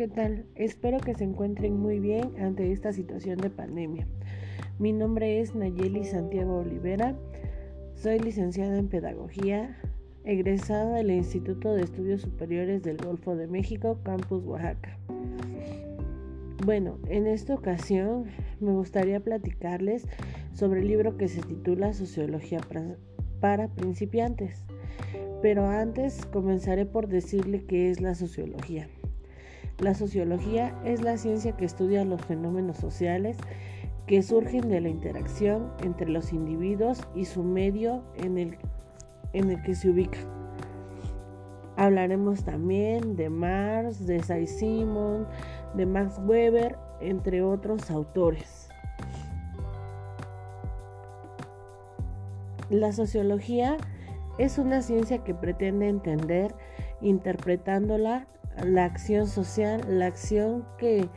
¿qué tal? Espero que se encuentren muy bien ante esta situación de pandemia. Mi nombre es Nayeli Santiago Olivera, soy licenciada en Pedagogía, egresada del Instituto de Estudios Superiores del Golfo de México, Campus Oaxaca. Bueno, en esta ocasión me gustaría platicarles sobre el libro que se titula Sociología para principiantes. Pero antes comenzaré por decirle qué es la sociología. La sociología es la ciencia que estudia los fenómenos sociales que surgen de la interacción entre los individuos y su medio en el, en el que se ubican. Hablaremos también de Marx, de Saint-Simon, de Max Weber, entre otros autores. La sociología es una ciencia que pretende entender, interpretándola, la acción social, la acción que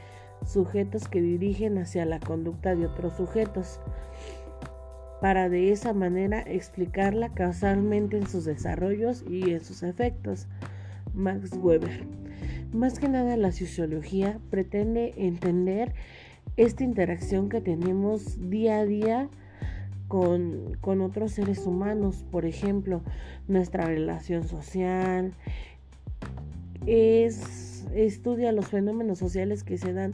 sujetos que dirigen hacia la conducta de otros sujetos, para de esa manera explicarla causalmente en sus desarrollos y en sus efectos. Max Weber. Más que nada la sociología pretende entender esta interacción que tenemos día a día con, con, otros seres humanos, por ejemplo, nuestra relación social, es, estudia los fenómenos sociales que se dan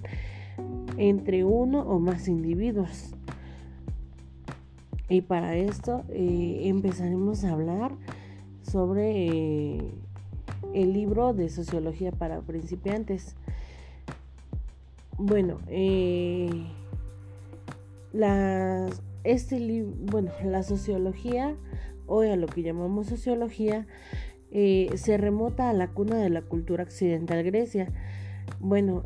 entre uno o más individuos. Y para esto eh, empezaremos a hablar sobre eh, el libro de sociología para principiantes. Bueno, eh, la, este bueno, la sociología, o a lo que llamamos sociología, eh, se remota a la cuna de la cultura occidental Grecia. Bueno,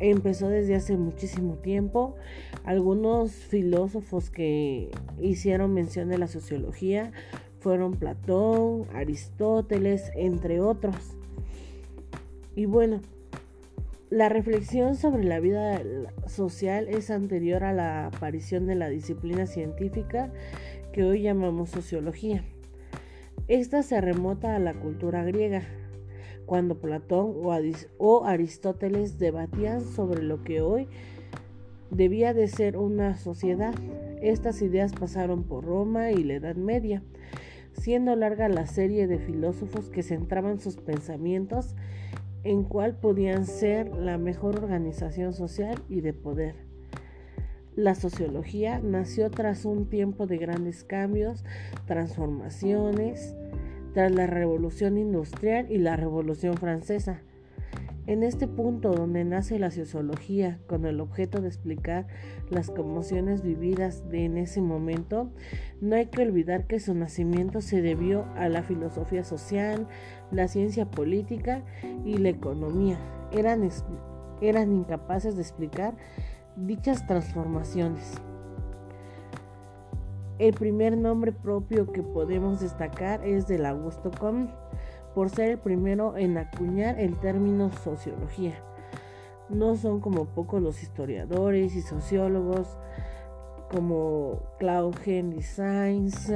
empezó desde hace muchísimo tiempo. Algunos filósofos que hicieron mención de la sociología fueron Platón, Aristóteles, entre otros. Y bueno, la reflexión sobre la vida social es anterior a la aparición de la disciplina científica que hoy llamamos sociología. Esta se remota a la cultura griega, cuando Platón o Aristóteles debatían sobre lo que hoy debía de ser una sociedad. Estas ideas pasaron por Roma y la Edad Media, siendo larga la serie de filósofos que centraban sus pensamientos en cuál podían ser la mejor organización social y de poder. La sociología nació tras un tiempo de grandes cambios, transformaciones, tras la revolución industrial y la revolución francesa. En este punto donde nace la sociología con el objeto de explicar las conmociones vividas en ese momento, no hay que olvidar que su nacimiento se debió a la filosofía social, la ciencia política y la economía. Eran incapaces de explicar dichas transformaciones. El primer nombre propio que podemos destacar es del Augusto Comte, por ser el primero en acuñar el término sociología. No son como pocos los historiadores y sociólogos como Claude Henry Sainz,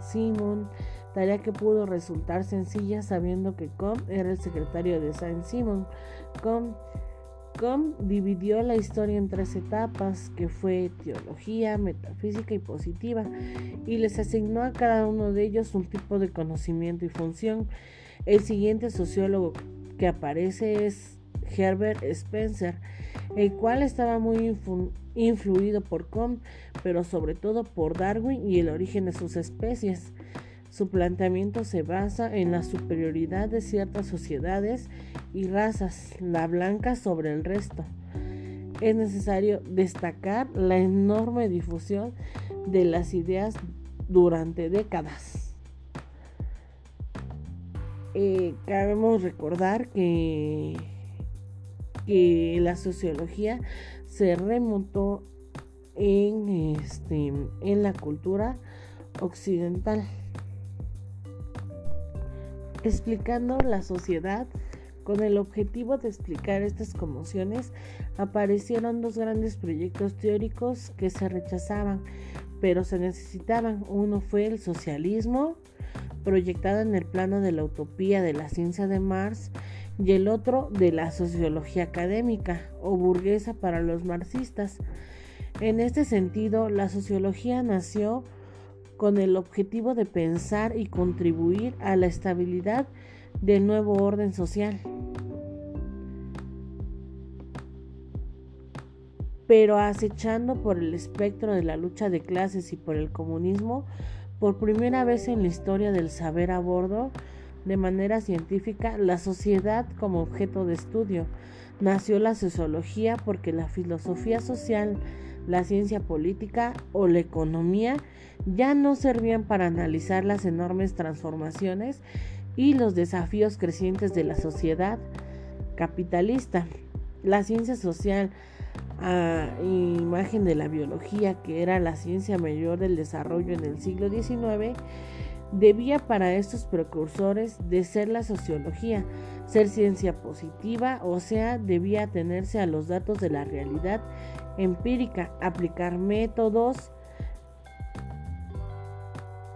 Simon, tarea que pudo resultar sencilla sabiendo que Comte era el secretario de Saint-Simon. Comte Com dividió la historia en tres etapas, que fue teología, metafísica y positiva, y les asignó a cada uno de ellos un tipo de conocimiento y función. El siguiente sociólogo que aparece es Herbert Spencer, el cual estaba muy influido por Com, pero sobre todo por Darwin y el origen de sus especies. Su planteamiento se basa en la superioridad de ciertas sociedades y razas, la blanca sobre el resto. Es necesario destacar la enorme difusión de las ideas durante décadas. Eh, cabemos recordar que, la sociología se remontó este, en la cultura occidental explicando la sociedad con el objetivo de explicar estas conmociones, aparecieron dos grandes proyectos teóricos que se rechazaban, pero se necesitaban. Uno fue el socialismo, proyectado en el plano de la utopía de la ciencia de Marx, y el otro de la sociología académica o burguesa para los marxistas. En este sentido, la sociología nació con el objetivo de pensar y contribuir a la estabilidad del nuevo orden social. Pero acechando por el espectro de la lucha de clases y por el comunismo, por primera vez en la historia del saber a bordo, de manera científica, la sociedad como objeto de estudio. Nació la sociología porque la filosofía social, la ciencia política o la economía ya no servían para analizar las enormes transformaciones y los desafíos crecientes de la sociedad capitalista. La ciencia social, a imagen de la biología, que era la ciencia mayor del desarrollo en el siglo XIX, debía para estos precursores de ser la sociología, ser ciencia positiva, o sea, debía atenerse a los datos de la realidad empírica, aplicar métodos.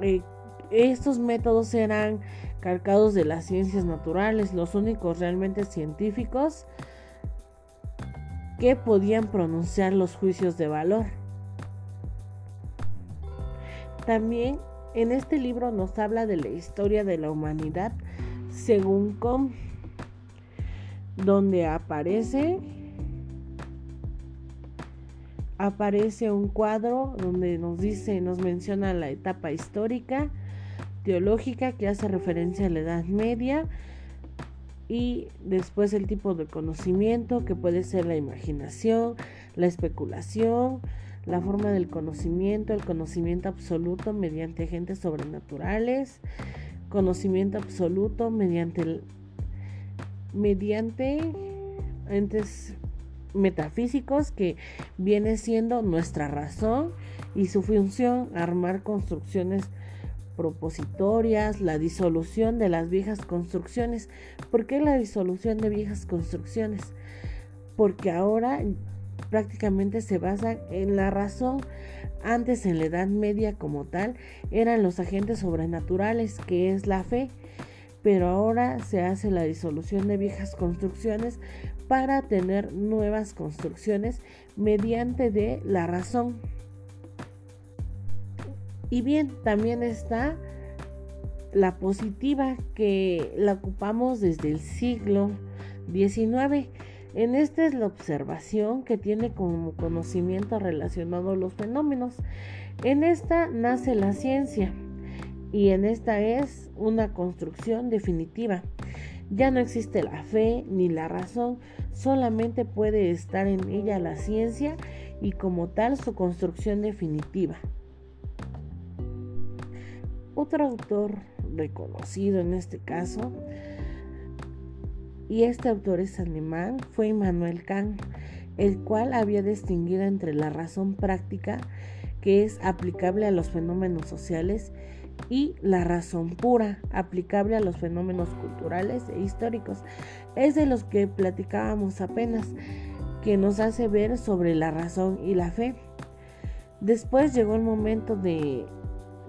Eh, estos métodos eran calcados de las ciencias naturales, los únicos realmente científicos que podían pronunciar los juicios de valor. También en este libro nos habla de la historia de la humanidad según Com, donde aparece aparece un cuadro donde nos dice, nos menciona la etapa histórica, teológica que hace referencia a la Edad Media y después el tipo de conocimiento que puede ser la imaginación, la especulación, la forma del conocimiento, el conocimiento absoluto mediante agentes sobrenaturales, conocimiento absoluto mediante mediante entes metafísicos que viene siendo nuestra razón y su función armar construcciones propositorias, la disolución de las viejas construcciones. ¿Por qué la disolución de viejas construcciones? Porque ahora prácticamente se basa en la razón. Antes en la Edad Media como tal eran los agentes sobrenaturales, que es la fe, pero ahora se hace la disolución de viejas construcciones para tener nuevas construcciones mediante de la razón. Y bien, también está la positiva que la ocupamos desde el siglo XIX. En esta es la observación que tiene como conocimiento relacionado a los fenómenos. En esta nace la ciencia y en esta es una construcción definitiva. Ya no existe la fe ni la razón, solamente puede estar en ella la ciencia y como tal su construcción definitiva. Otro autor reconocido en este caso, y este autor es alemán, fue Immanuel Kant, el cual había distinguido entre la razón práctica, que es aplicable a los fenómenos sociales, y la razón pura, aplicable a los fenómenos culturales e históricos. Es de los que platicábamos apenas, que nos hace ver sobre la razón y la fe. Después llegó el momento de,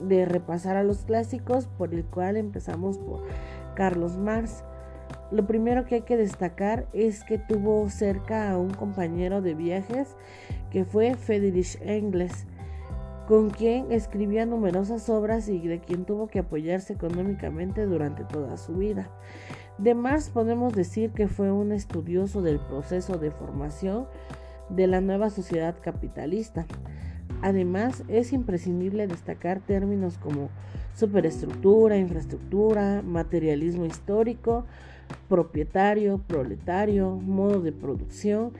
de repasar a los clásicos, por el cual empezamos por Carlos Marx. Lo primero que hay que destacar es que tuvo cerca a un compañero de viajes que fue Friedrich Engels, con quien escribía numerosas obras y de quien tuvo que apoyarse económicamente durante toda su vida. De podemos decir que fue un estudioso del proceso de formación de la nueva sociedad capitalista. Además, es imprescindible destacar términos como superestructura, infraestructura, materialismo histórico, propietario, proletario, modo de producción,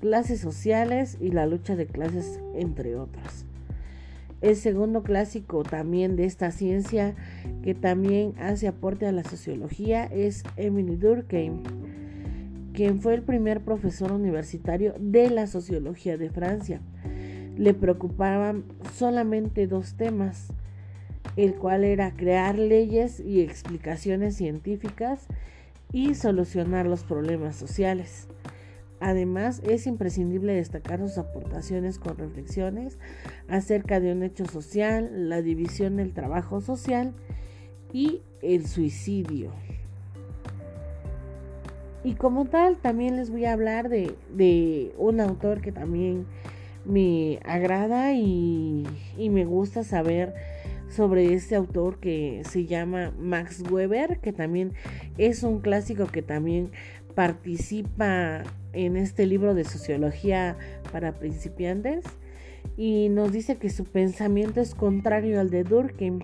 clases sociales y la lucha de clases, entre otros. El segundo clásico también de esta ciencia que también hace aporte a la sociología es Emily Durkheim, quien fue el primer profesor universitario de la sociología de Francia. Le preocupaban solamente dos temas, el cual era crear leyes y explicaciones científicas y solucionar los problemas sociales. Además, es imprescindible destacar sus aportaciones con reflexiones acerca de un hecho social, la división del trabajo social y el suicidio. Y como tal, también les voy a hablar de, de un autor que también me agrada y, y, me gusta saber sobre este autor que se llama Max Weber, que también es un clásico que también participa en este libro de sociología para principiantes y nos dice que su pensamiento es contrario al de Durkheim,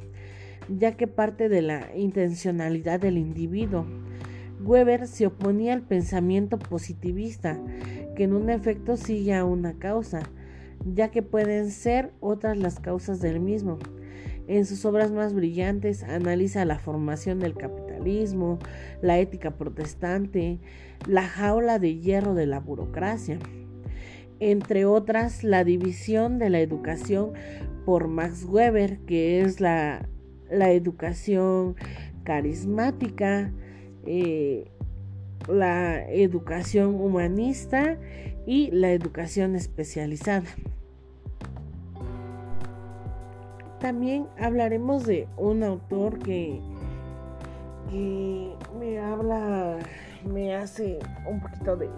ya que parte de la intencionalidad del individuo. Weber se oponía al pensamiento positivista, que en un efecto sigue a una causa, ya que pueden ser otras las causas del mismo. En sus obras más brillantes analiza la formación del capitalismo, la ética protestante, la jaula de hierro de la burocracia, entre otras la división de la educación por Max Weber, que es la, educación carismática, eh, la educación humanista y la educación especializada. También hablaremos de un autor que, que me habla, me hace un poquito de,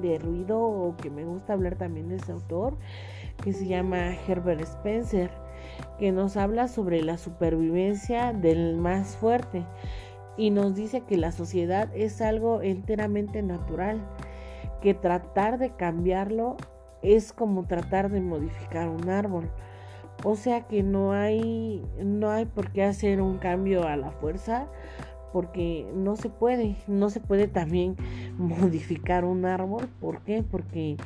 de ruido o que me gusta hablar también de ese autor, que se llama Herbert Spencer, que nos habla sobre la supervivencia del más fuerte y nos dice que la sociedad es algo enteramente natural, que tratar de cambiarlo es como tratar de modificar un árbol. O sea que no hay, no hay por qué hacer un cambio a la fuerza porque no se puede, no se puede también modificar un árbol. ¿Por qué? Porque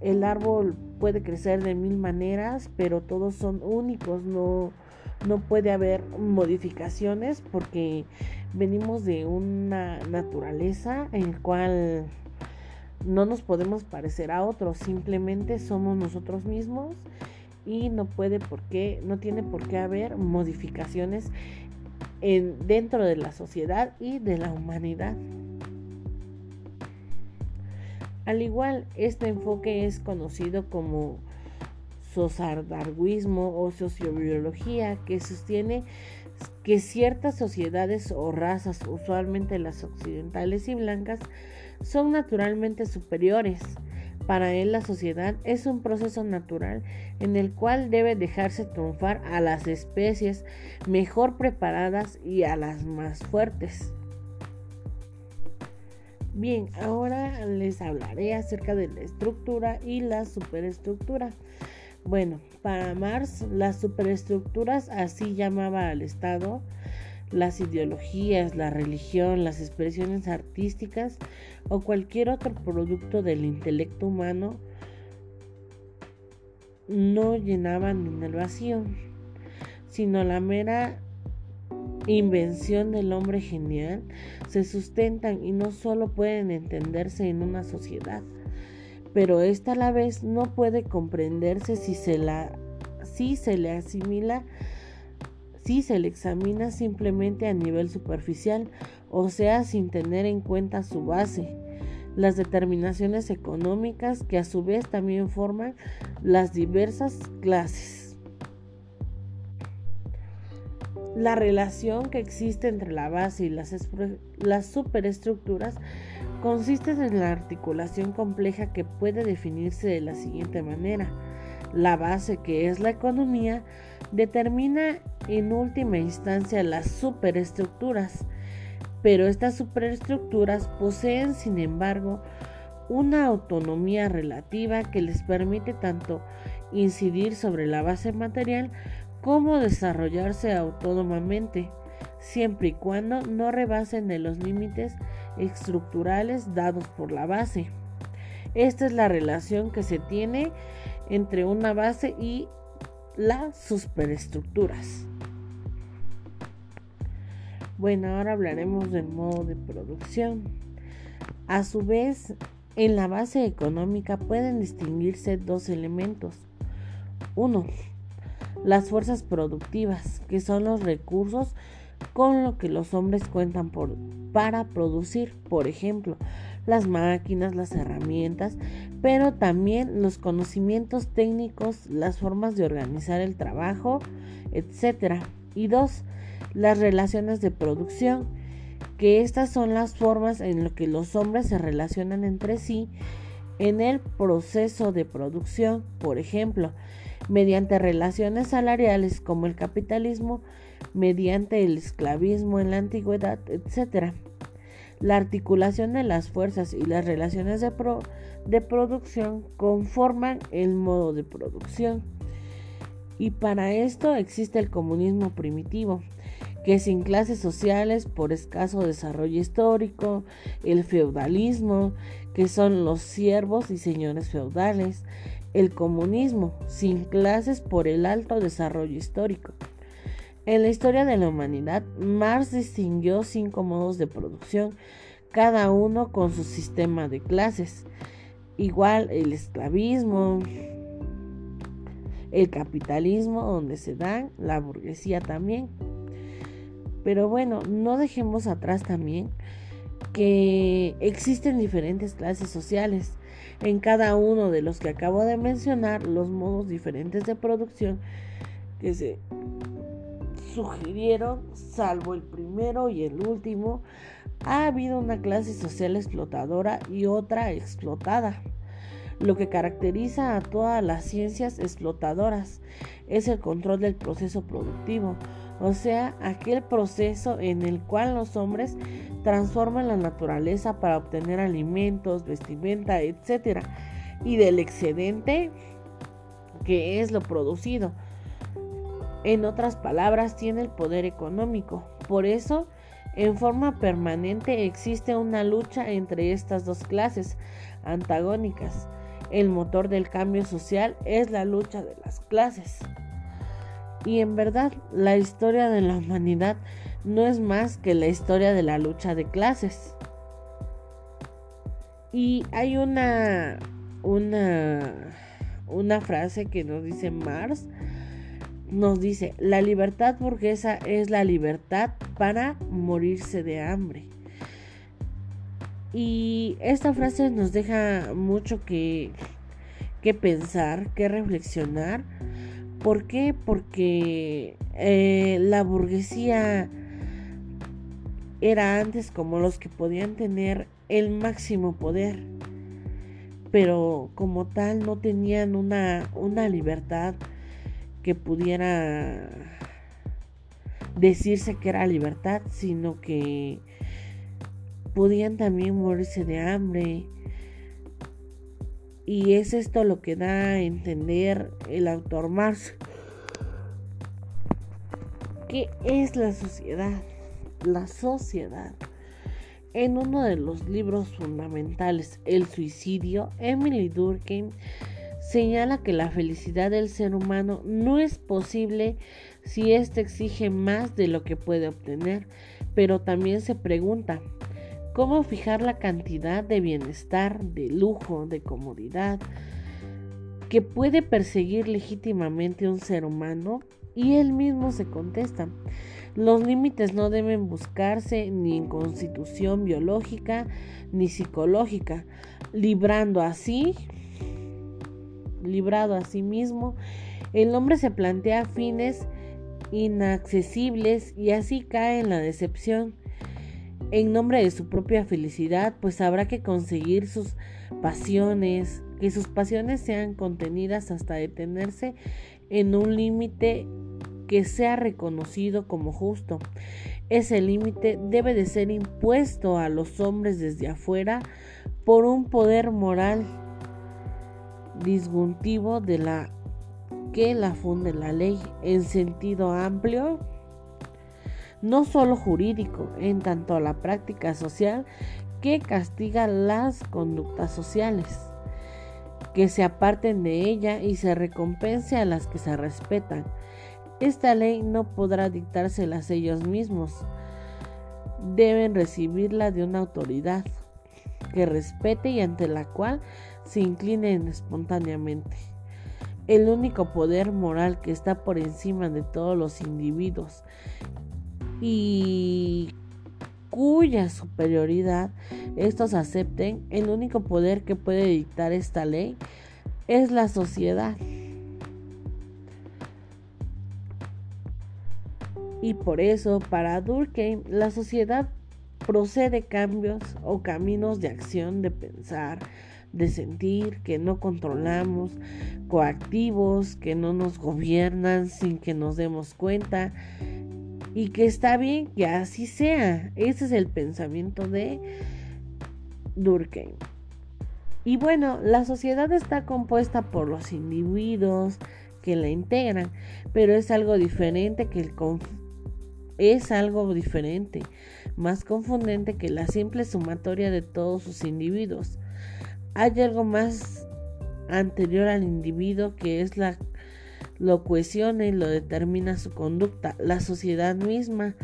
el árbol puede crecer de mil maneras, pero todos son únicos, no, no puede haber modificaciones porque venimos de una naturaleza en la cual no nos podemos parecer a otros, simplemente somos nosotros mismos y no puede por qué, no tiene por qué haber modificaciones en, dentro de la sociedad y de la humanidad. Al igual, este enfoque es conocido como sociodarwinismo o sociobiología, que sostiene que ciertas sociedades o razas, usualmente las occidentales y blancas, son naturalmente superiores para él la sociedad es un proceso natural en el cual debe dejarse triunfar a las especies mejor preparadas y a las más fuertes. Bien, ahora les hablaré acerca de la estructura y la superestructura. Bueno, para Marx, las superestructuras, así llamaba al Estado, las ideologías, la religión, las expresiones artísticas o cualquier otro producto del intelecto humano no llenaban en el vacío, sino la mera invención del hombre genial, se sustentan y no solo pueden entenderse en una sociedad, pero esta a la vez no puede comprenderse si se la si se le asimila si se le examina simplemente a nivel superficial, o sea, sin tener en cuenta su base, las determinaciones económicas que a su vez también forman las diversas clases. La relación que existe entre la base y las, las superestructuras consiste en la articulación compleja que puede definirse de la siguiente manera. La base, que es la economía, determina en última instancia las superestructuras, pero estas superestructuras poseen, sin embargo, una autonomía relativa que les permite tanto incidir sobre la base material como desarrollarse autónomamente, siempre y cuando no rebasen de los límites estructurales dados por la base. Esta es la relación que se tiene entre una base y las superestructuras. Bueno, ahora hablaremos del modo de producción. A su vez, en la base económica pueden distinguirse dos elementos. Uno, las fuerzas productivas, que son los recursos con los que los hombres cuentan para producir, por ejemplo, las máquinas, las herramientas, pero también los conocimientos técnicos, las formas de organizar el trabajo, etc. Y dos, las relaciones de producción, que estas son las formas en las que los hombres se relacionan entre sí en el proceso de producción, por ejemplo, mediante relaciones salariales como el capitalismo, mediante el esclavismo en la antigüedad, etc. La articulación de las fuerzas y las relaciones de, de producción conforman el modo de producción. Y para esto existe el comunismo primitivo, que sin clases sociales por escaso desarrollo histórico, el feudalismo, que son los siervos y señores feudales, el comunismo, sin clases por el alto desarrollo histórico. En la historia de la humanidad, Marx distinguió cinco modos de producción, cada uno con su sistema de clases. Igual el esclavismo, el capitalismo donde se dan, la burguesía también. Pero bueno, no dejemos atrás también que existen diferentes clases sociales. En cada uno de los que acabo de mencionar, los modos diferentes de producción que se sugirieron, salvo el primero y el último, ha habido una clase social explotadora y otra explotada. Lo que caracteriza a todas las ciencias explotadoras es el control del proceso productivo, o sea, aquel proceso en el cual los hombres transforman la naturaleza para obtener alimentos, vestimenta, etc. Y del excedente que es lo producido. En otras palabras, tiene el poder económico. Por eso, en forma permanente existe una lucha entre estas dos clases antagónicas. El motor del cambio social es la lucha de las clases. Y en verdad, la historia de la humanidad no es más que la historia de la lucha de clases. Y hay una una una frase que nos dice Marx nos dice, la libertad burguesa es la libertad para morirse de hambre. Y esta frase nos deja mucho que, que pensar, que reflexionar. ¿Por qué? Porque eh, la burguesía era antes como los que podían tener el máximo poder, pero como tal no tenían una, una libertad que pudiera decirse que era libertad, sino que podían también morirse de hambre. Y es esto lo que da a entender el autor Marx. ¿Qué es la sociedad? La sociedad. En uno de los libros fundamentales, El suicidio, Emily Durkheim señala que la felicidad del ser humano no es posible si éste exige más de lo que puede obtener, pero también se pregunta, ¿cómo fijar la cantidad de bienestar, de lujo, de comodidad que puede perseguir legítimamente un ser humano? Y él mismo se contesta, los límites no deben buscarse ni en constitución biológica ni psicológica, librando así librado a sí mismo, el hombre se plantea fines inaccesibles y así cae en la decepción. En nombre de su propia felicidad, pues habrá que conseguir sus pasiones, que sus pasiones sean contenidas hasta detenerse en un límite que sea reconocido como justo. Ese límite debe de ser impuesto a los hombres desde afuera por un poder moral disjuntivo de la que la funde la ley en sentido amplio, no solo jurídico, en tanto a la práctica social que castiga las conductas sociales, que se aparten de ella y se recompense a las que se respetan. Esta ley no podrá dictárselas ellos mismos, deben recibirla de una autoridad que respete y ante la cual se inclinen espontáneamente. El único poder moral que está por encima de todos los individuos y cuya superioridad estos acepten, el único poder que puede dictar esta ley es la sociedad. Y por eso, para Durkheim, la sociedad procede cambios o caminos de acción, de pensar, de sentir, que no controlamos, coactivos, que no nos gobiernan sin que nos demos cuenta y que está bien que así sea. Ese es el pensamiento de Durkheim. Y bueno, la sociedad está compuesta por los individuos que la integran, pero es algo diferente que es algo diferente, más confundente que la simple sumatoria de todos sus individuos. Hay algo más anterior al individuo que es la lo cohesiona y lo determina su conducta, la sociedad misma.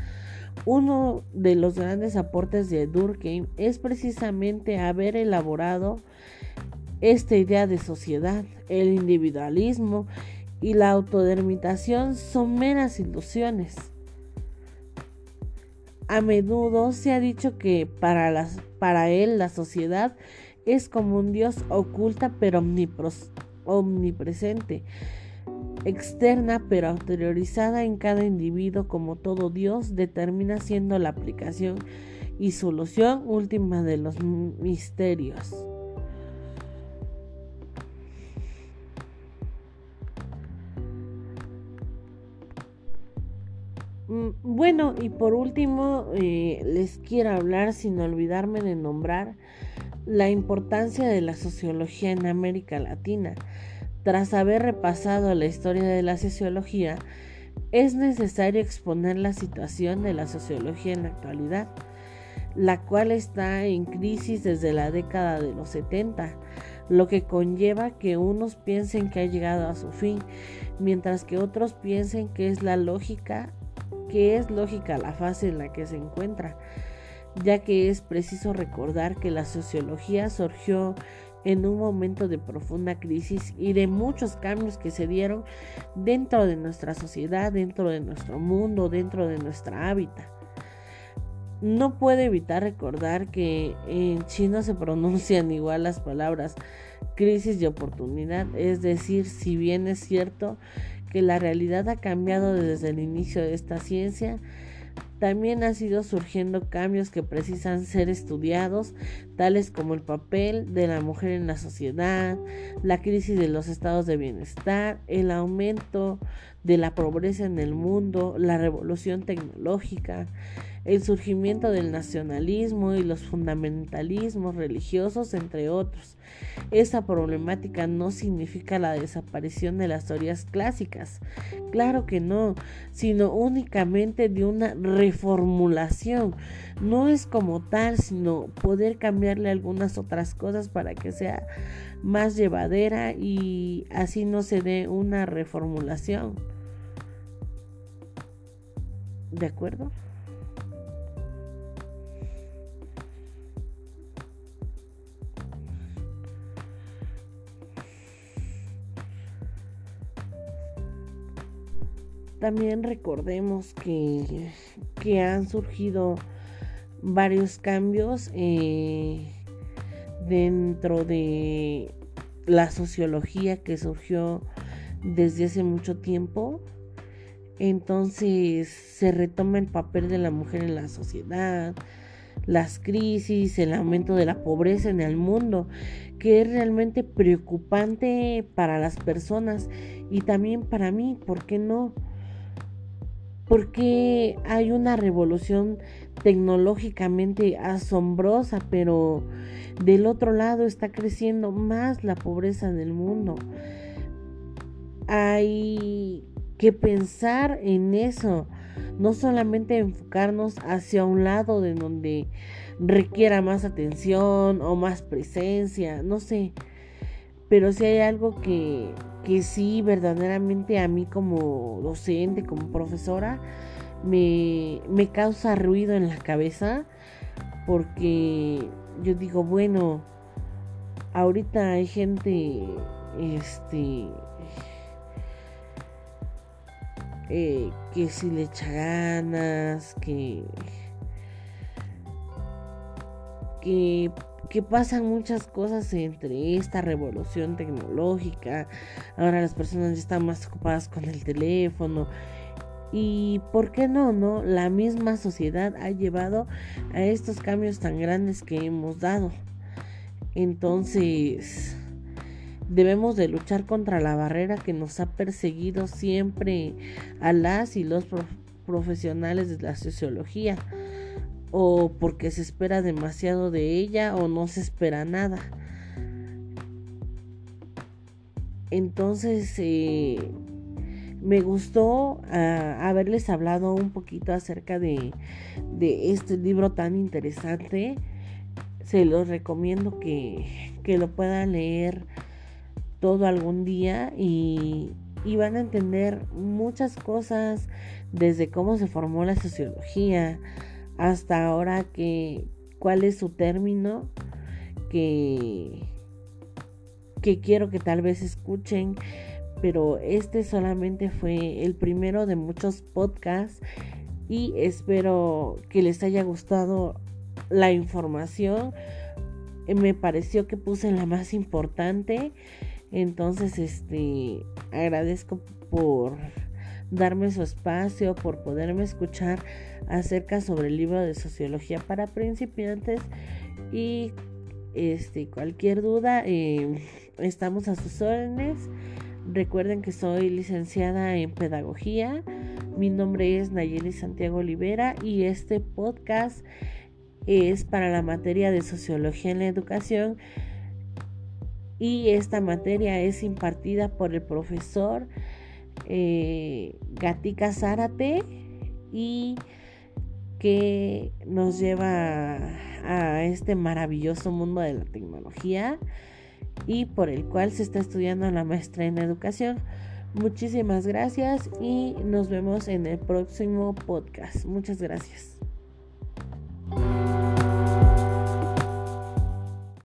Uno de los grandes aportes de Durkheim es precisamente haber elaborado esta idea de sociedad. El individualismo y la autodeterminación son meras ilusiones. A menudo se ha dicho que para, para él la sociedad es como un Dios oculta pero omnipresente, externa pero interiorizada en cada individuo como todo Dios determina siendo la aplicación y solución última de los misterios. Mm, bueno, y por último, eh, les quiero hablar, sin olvidarme de nombrar, la importancia de la sociología en América Latina. Tras haber repasado la historia de la sociología, es necesario exponer la situación de la sociología en la actualidad, la cual está en crisis desde la década de los 70, lo que conlleva que unos piensen que ha llegado a su fin, mientras que otros piensen que es la lógica que es lógica la fase en la que se encuentra, ya que es preciso recordar que la sociología surgió en un momento de profunda crisis y de muchos cambios que se dieron dentro de nuestra sociedad, dentro de nuestro mundo, dentro de nuestra hábitat. No puedo evitar recordar que en chino se pronuncian igual las palabras crisis y oportunidad, es decir, si bien es cierto que la realidad ha cambiado desde el inicio de esta ciencia, también han sido surgiendo cambios que precisan ser estudiados, tales como el papel de la mujer en la sociedad, la crisis de los estados de bienestar, el aumento de la pobreza en el mundo, la revolución tecnológica, el surgimiento del nacionalismo y los fundamentalismos religiosos, entre otros. Esa problemática no significa la desaparición de las teorías clásicas, claro que no, sino únicamente de una reformulación. No es como tal, sino poder cambiarle algunas otras cosas para que sea más llevadera y así no se dé una reformulación. ¿De acuerdo? También recordemos que, que han surgido varios cambios eh, dentro de la sociología que surgió desde hace mucho tiempo. Entonces se retoma el papel de la mujer en la sociedad, las crisis, el aumento de la pobreza en el mundo, que es realmente preocupante para las personas y también para mí, ¿por qué no? Porque hay una revolución tecnológicamente asombrosa, pero del otro lado está creciendo más la pobreza en el mundo. Hay que pensar en eso, no solamente enfocarnos hacia un lado de donde requiera más atención o más presencia, no sé, pero si hay algo que que sí, verdaderamente a mí como docente, como profesora, me, me causa ruido en la cabeza porque yo digo, bueno, ahorita hay gente, este, eh, que si le echa ganas, que, que que pasan muchas cosas entre esta revolución tecnológica. Ahora las personas están más ocupadas con el teléfono. Y por qué no, ¿no? La misma sociedad ha llevado a estos cambios tan grandes que hemos dado. Entonces, debemos de luchar contra la barrera que nos ha perseguido siempre a las y los profesionales de la sociología o porque se espera demasiado de ella o no se espera nada. Entonces, eh, me gustó ah, haberles hablado un poquito acerca de, este libro tan interesante. Se los recomiendo que, que lo puedan leer todo algún día y, y van a entender muchas cosas desde cómo se formó la sociología hasta ahora que cuál es su término que que quiero que tal vez escuchen pero este solamente fue el primero de muchos podcasts y espero que les haya gustado la información. Me pareció que puse la más importante entonces este agradezco por darme su espacio, por poderme escuchar acerca sobre el libro de sociología para principiantes y este cualquier duda eh, estamos a sus órdenes. Recuerden que soy licenciada en pedagogía. Mi nombre es Nayeli Santiago Olivera y este podcast es para la materia de sociología en la educación y esta materia es impartida por el profesor eh, Gatica Zárate y que nos lleva a este maravilloso mundo de la tecnología y por el cual se está estudiando la maestra en educación. Muchísimas gracias y nos vemos en el próximo podcast. Muchas gracias.